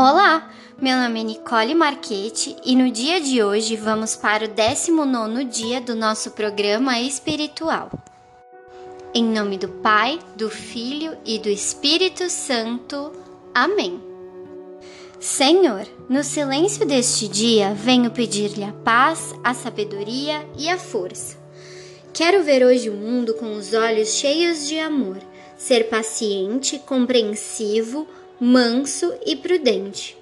Olá, meu nome é Nicole Marchetti e no dia de hoje vamos para o 19 dia do nosso programa espiritual. Em nome do Pai, do Filho e do Espírito Santo. Amém. Senhor, no silêncio deste dia venho pedir-lhe a paz, a sabedoria e a força. Quero ver hoje o mundo com os olhos cheios de amor, ser paciente, compreensivo, manso e prudente.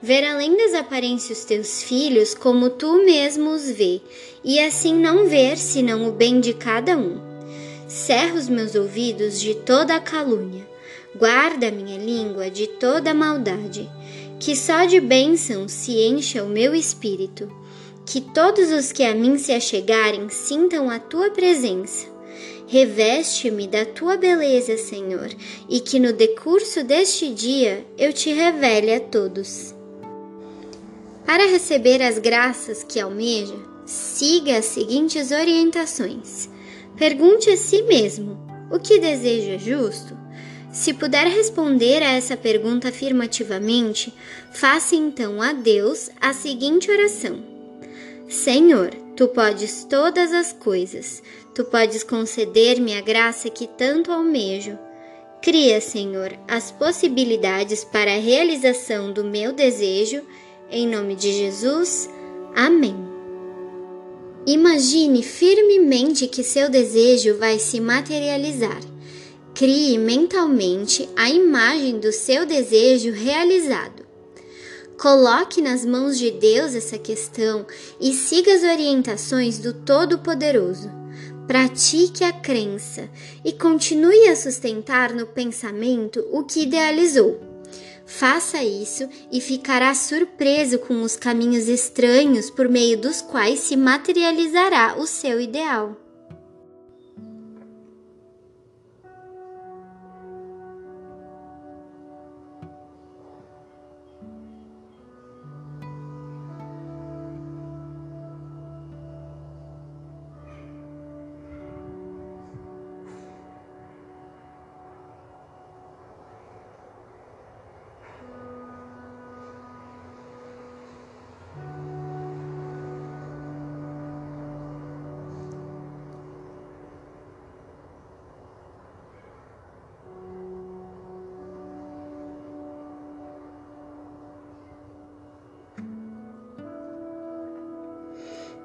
Ver além das aparências teus filhos como tu mesmo os vê, e assim não ver senão o bem de cada um. Cerra os meus ouvidos de toda a calúnia, guarda minha língua de toda a maldade, que só de bênção se encha o meu espírito, que todos os que a mim se achegarem sintam a tua presença Reveste-me da tua beleza, Senhor, e que no decurso deste dia eu te revele a todos. Para receber as graças que almeja, siga as seguintes orientações. Pergunte a si mesmo: o que deseja justo? Se puder responder a essa pergunta afirmativamente, faça então a Deus a seguinte oração: Senhor, tu podes todas as coisas, tu podes conceder-me a graça que tanto almejo. Cria, Senhor, as possibilidades para a realização do meu desejo, em nome de Jesus. Amém. Imagine firmemente que seu desejo vai se materializar. Crie mentalmente a imagem do seu desejo realizado. Coloque nas mãos de Deus essa questão e siga as orientações do Todo-Poderoso. Pratique a crença e continue a sustentar no pensamento o que idealizou. Faça isso e ficará surpreso com os caminhos estranhos por meio dos quais se materializará o seu ideal.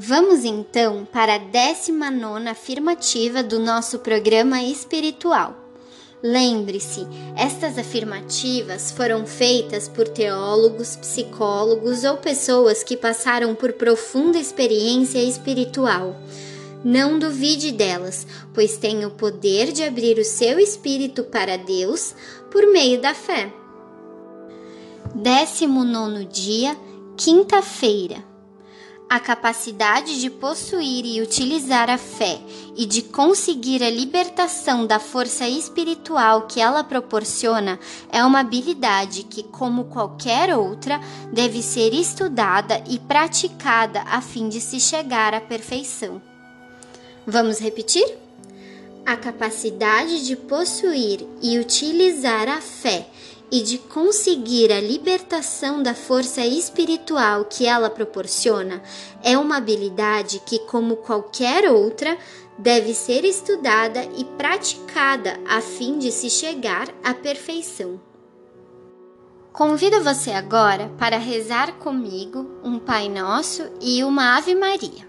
Vamos então para a 19 afirmativa do nosso programa espiritual. Lembre-se, estas afirmativas foram feitas por teólogos, psicólogos ou pessoas que passaram por profunda experiência espiritual. Não duvide delas, pois têm o poder de abrir o seu espírito para Deus por meio da fé. 19 dia, quinta-feira a capacidade de possuir e utilizar a fé e de conseguir a libertação da força espiritual que ela proporciona é uma habilidade que, como qualquer outra, deve ser estudada e praticada a fim de se chegar à perfeição. Vamos repetir? A capacidade de possuir e utilizar a fé e de conseguir a libertação da força espiritual que ela proporciona é uma habilidade que, como qualquer outra, deve ser estudada e praticada a fim de se chegar à perfeição. Convido você agora para rezar comigo um Pai Nosso e uma Ave Maria.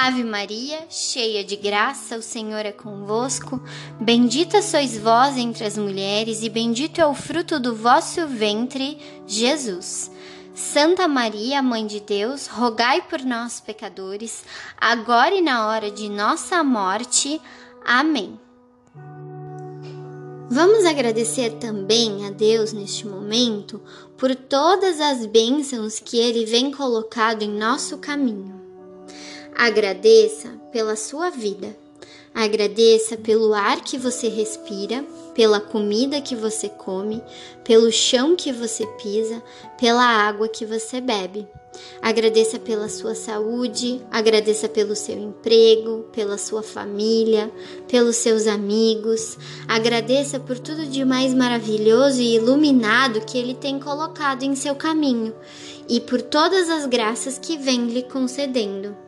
Ave Maria, cheia de graça, o Senhor é convosco. Bendita sois vós entre as mulheres, e bendito é o fruto do vosso ventre, Jesus. Santa Maria, Mãe de Deus, rogai por nós, pecadores, agora e na hora de nossa morte. Amém. Vamos agradecer também a Deus neste momento por todas as bênçãos que Ele vem colocado em nosso caminho. Agradeça pela sua vida. Agradeça pelo ar que você respira, pela comida que você come, pelo chão que você pisa, pela água que você bebe. Agradeça pela sua saúde, agradeça pelo seu emprego, pela sua família, pelos seus amigos. Agradeça por tudo de mais maravilhoso e iluminado que ele tem colocado em seu caminho e por todas as graças que vem lhe concedendo.